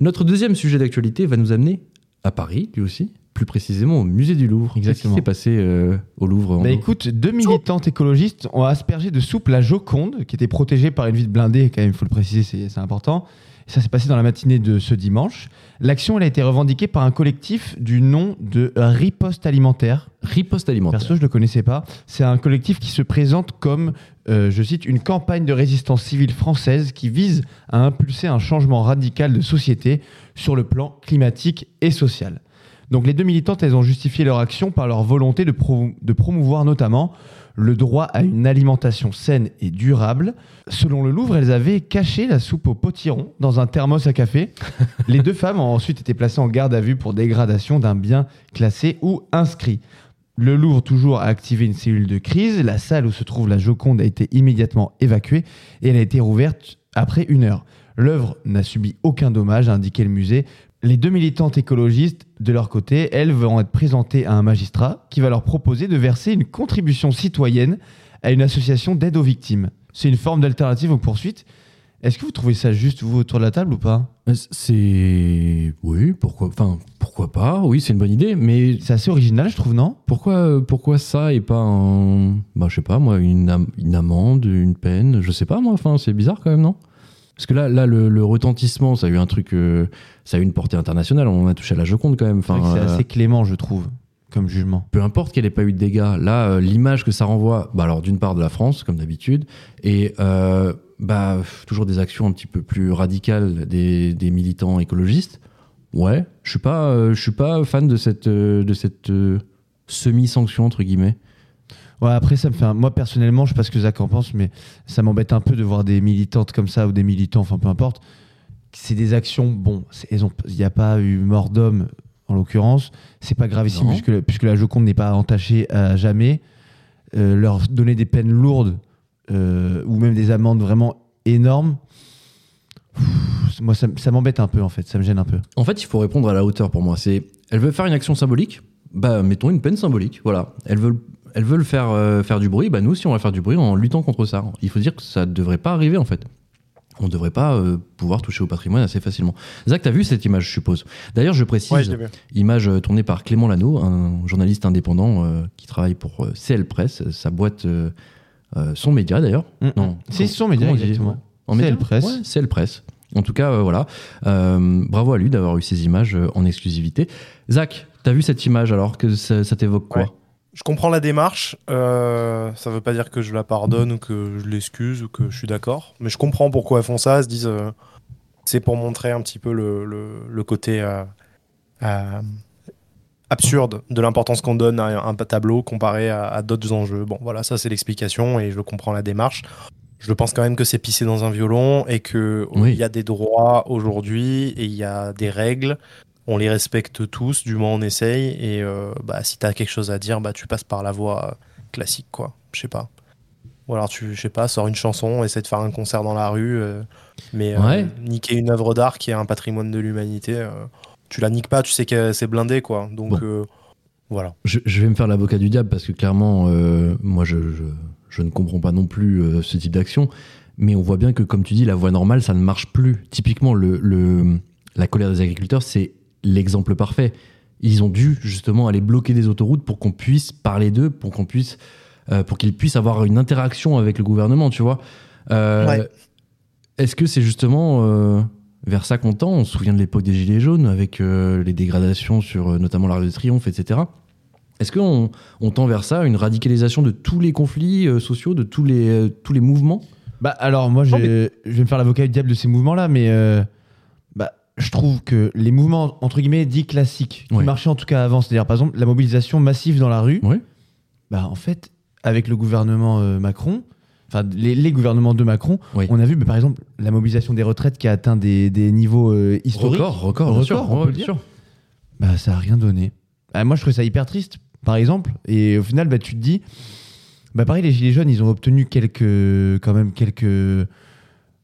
Notre deuxième sujet d'actualité va nous amener à Paris, lui aussi, plus précisément au musée du Louvre. Exactement. Qu'est-ce qui s'est passé euh, au Louvre Bah écoute, deux militantes écologistes ont aspergé de soupe la Joconde, qui était protégée par une vitre blindée, quand même, il faut le préciser, c'est important. Ça s'est passé dans la matinée de ce dimanche. L'action, elle a été revendiquée par un collectif du nom de Riposte Alimentaire. Riposte alimentaire. Perso, je ne le connaissais pas. C'est un collectif qui se présente comme, euh, je cite, une campagne de résistance civile française qui vise à impulser un changement radical de société sur le plan climatique et social. Donc les deux militantes, elles ont justifié leur action par leur volonté de, pro- de promouvoir notamment le droit à une alimentation saine et durable. Selon le Louvre, elles avaient caché la soupe au potiron dans un thermos à café. les deux femmes ont ensuite été placées en garde à vue pour dégradation d'un bien classé ou inscrit. Le Louvre, toujours, a activé une cellule de crise. La salle où se trouve la Joconde a été immédiatement évacuée et elle a été rouverte après une heure. L'œuvre n'a subi aucun dommage, a indiqué le musée. Les deux militantes écologistes, de leur côté, elles vont être présentées à un magistrat qui va leur proposer de verser une contribution citoyenne à une association d'aide aux victimes. C'est une forme d'alternative aux poursuites. Est-ce que vous trouvez ça juste, vous, autour de la table ou pas? Euh, C'est. Oui, pourquoi, enfin, pourquoi pas? Oui, c'est une bonne idée, mais C'est assez original, je trouve, non? pourquoi, euh, pourquoi ça et pas un. Bah, je sais pas, moi, une, am- une amende, une peine, je sais pas, moi, enfin, c'est bizarre quand même, non? Parce que là, là le, le retentissement, ça a eu un truc. euh, ça a eu une portée internationale, on a touché à la Joconde quand même. C'est Enfin, euh, assez clément, je trouve, comme jugement. peu importe qu'elle ait pas eu de dégâts, là, euh, l'image que ça renvoie, bah alors d'une part de la France, comme d'habitude, et euh, bah toujours des actions un petit peu plus radicales des, des militants écologistes. Ouais, je suis pas, je suis pas fan de cette, de cette semi-sanction entre guillemets. Ouais, après, ça me fait un- Moi, personnellement, je sais pas ce que Zach en pense, mais ça m'embête un peu de voir des militantes comme ça ou des militants, enfin peu importe. C'est des actions, bon, il n'y a pas eu mort d'homme en l'occurrence. C'est pas gravissime Non. puisque, puisque la Joconde n'est pas entachée à jamais. Euh, leur donner des peines lourdes euh, ou même des amendes vraiment énormes, pff, moi, ça, ça m'embête un peu en fait, ça me gêne un peu. En fait, il faut répondre à la hauteur pour moi. C'est, elle veut faire une action symbolique, bah mettons une peine symbolique. Voilà, elles veulent, elles veulent faire euh, faire du bruit, bah nous aussi on va faire du bruit en luttant contre ça. Il faut dire que ça ne devrait pas arriver en fait. On ne devrait pas euh, pouvoir toucher au patrimoine assez facilement. Zach, t'as vu cette image, je suppose? D'ailleurs, je précise, Ouais, je image euh, tournée par Clément Lano, un journaliste indépendant euh, qui travaille pour CL Press, sa boîte, son média d'ailleurs. Non, C'est son média, exactement. en CL média Press. Ouais, CL Press. En tout cas, voilà. Bravo à lui d'avoir eu ces images en exclusivité. Zach, t'as vu cette image alors que ça, ça t'évoque quoi? Ouais. Je comprends la démarche. euh, ça veut pas dire que je la pardonne ou que je l'excuse ou que je suis d'accord. Mais je comprends pourquoi elles font ça. Elles se disent euh, c'est pour montrer un petit peu le, le- le côté euh, absurde de l'importance qu'on donne à un tableau comparé à, à d'autres enjeux. Bon, voilà, ça c'est l'explication et je comprends la démarche. Je pense quand même que c'est pisser dans un violon et que Oui. il y a des droits aujourd'hui et il y a des règles on les respecte tous, du moins on essaye. Et euh, bah, si t'as quelque chose à dire, bah, tu passes par la voie euh, classique, quoi. Je sais pas. Ou alors tu, je sais pas, sors une chanson, essaie de faire un concert dans la rue, euh, mais euh, niquer une œuvre d'art qui est un patrimoine de l'humanité, tu la niques pas, tu sais que c'est blindé, quoi. Donc Bon. voilà. je, je vais me faire l'avocat du diable parce que clairement, moi, je, je, je ne comprends pas non plus ce type d'action. Mais on voit bien que, comme tu dis, la voie normale, ça ne marche plus. Typiquement, le, le, la colère des agriculteurs, c'est l'exemple parfait. Ils ont dû justement aller bloquer des autoroutes pour qu'on puisse parler d'eux, pour qu'on puisse, euh, pour qu'ils puissent avoir une interaction avec le gouvernement, tu vois. Euh, Ouais. Est-ce que c'est justement euh, vers ça qu'on tend? On se souvient de l'époque des Gilets jaunes avec euh, les dégradations sur euh, notamment l'Arc de Triomphe, etc. Est-ce qu'on on tend vers ça, une radicalisation de tous les conflits euh, sociaux, de tous les, euh, tous les mouvements? Bah alors moi je, vais me faire l'avocat du diable de ces mouvements-là, mais je trouve que les mouvements entre guillemets dits classiques, qui marchaient en tout cas avant, c'est-à-dire par exemple la mobilisation massive dans la rue, Oui. bah en fait avec le gouvernement euh, Macron, enfin les, les gouvernements de Macron, Oui. on a vu bah, par exemple la mobilisation des retraites qui a atteint des, des niveaux euh, historiques. Record, record, Record, sûr. on peut bien sûr. Bah ça a rien donné. Ah, moi je trouve ça hyper triste, par exemple, et au final bah tu te dis, bah pareil les gilets jaunes ils ont obtenu quelques quand même quelques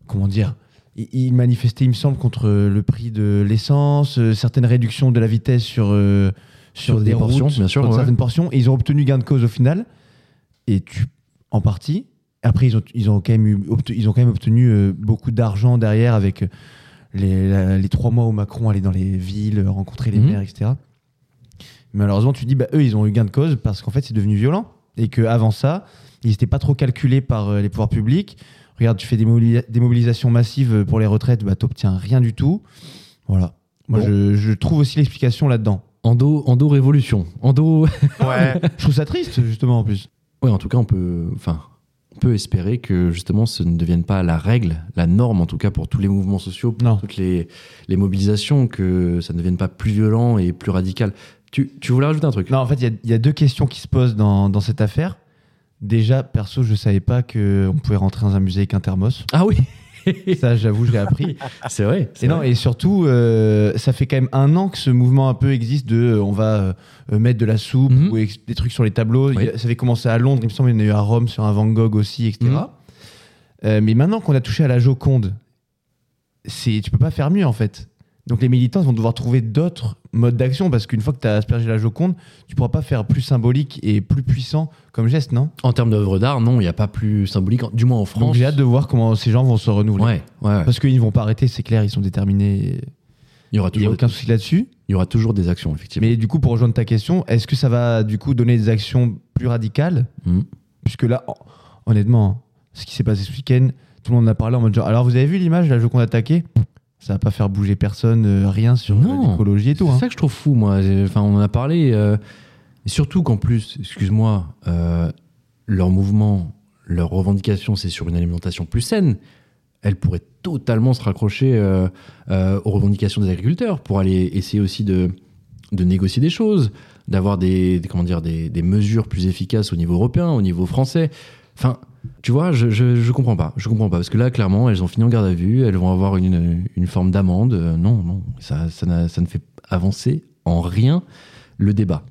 comment dire ils- ils manifestaient, il me semble, contre le prix de l'essence, euh, certaines réductions de la vitesse sur, euh, sur, Sur des portions, routes, bien sûr, ouais. certaines portions. Et ils ont obtenu gain de cause au final. Et tu, en partie. Après, ils ont, ils ont, quand, même eu, ils ont quand même obtenu euh, beaucoup d'argent derrière avec euh, les, la- les trois mois où Macron allait dans les villes, rencontrer les Mhm. maires, etc. Malheureusement, tu dis, bah, eux, ils ont eu gain de cause parce qu'en fait, c'est devenu violent. Et qu'avant ça, ils n'étaient pas trop calculés par euh, les pouvoirs publics. Regarde, tu fais des, mobili- des mobilisations massives pour les retraites, bah, t'obtiens rien du tout. Voilà. Moi, Bon. je, je trouve aussi l'explication là-dedans. Endo, endo révolution. Endo. Ouais. Je trouve ça triste, justement, en plus. Ouais, en tout cas, on peut, enfin, on peut espérer que justement ce ne devienne pas la règle, la norme en tout cas pour tous les mouvements sociaux, pour Non. toutes les, les mobilisations, que ça ne devienne pas plus violent et plus radical. Tu, tu voulais rajouter un truc? Non, en fait, il y a- il y, a deux questions qui se posent dans, dans cette affaire. Déjà, perso, je savais pas qu'on pouvait rentrer dans un musée avec un thermos. Ah oui Ça, j'avoue, je l'ai appris. C'est vrai. Et non, vrai. et surtout, euh, ça fait quand même un an que ce mouvement un peu existe de euh, on va euh, mettre de la soupe Mhm. ou des trucs sur les tableaux. Oui. Il Ça avait commencé à Londres, il me semble, il y en a eu à Rome sur un Van Gogh aussi, etc. Mhm. Mais maintenant qu'on a touché à la Joconde, c'est tu peux pas faire mieux en fait. Donc les militants vont devoir trouver d'autres modes d'action parce qu'une fois que tu as aspergé la Joconde, tu pourras pas faire plus symbolique et plus puissant comme geste, non? En termes d'œuvre d'art, non, il n'y a pas plus symbolique, du moins en France. Donc j'ai hâte de voir comment ces gens vont se renouveler. Ouais, ouais, ouais. Parce qu'ils vont pas arrêter, c'est clair, ils sont déterminés. Il y aura n'y a toujours, aucun souci là-dessus. il y aura toujours des actions, effectivement. Mais du coup, pour rejoindre ta question, est-ce que ça va du coup donner des actions plus radicales? Mhm. Puisque là, hon- honnêtement, ce qui s'est passé ce week-end, tout le monde en a parlé en mode genre, alors vous avez vu l'image de la Joconde attaquée Ça va pas faire bouger personne, euh, rien sur Non. l'écologie et tout. C'est hein. ça que je trouve fou, moi. Enfin, on en a parlé. euh, et surtout qu'en plus, excuse-moi, euh, leur mouvement, leur revendication, c'est sur une alimentation plus saine. Elle pourrait totalement se raccrocher aux revendications des agriculteurs pour aller essayer aussi de, de négocier des choses, d'avoir des, des- comment dire, des, des mesures plus efficaces au niveau européen, au niveau français. Enfin, tu vois, je, je, je comprends pas. Je comprends pas. Parce que là, clairement, elles ont fini en garde à vue, elles vont avoir une, forme d'amende. Euh, non, non, ça, ça, ça ne fait avancer en rien le débat.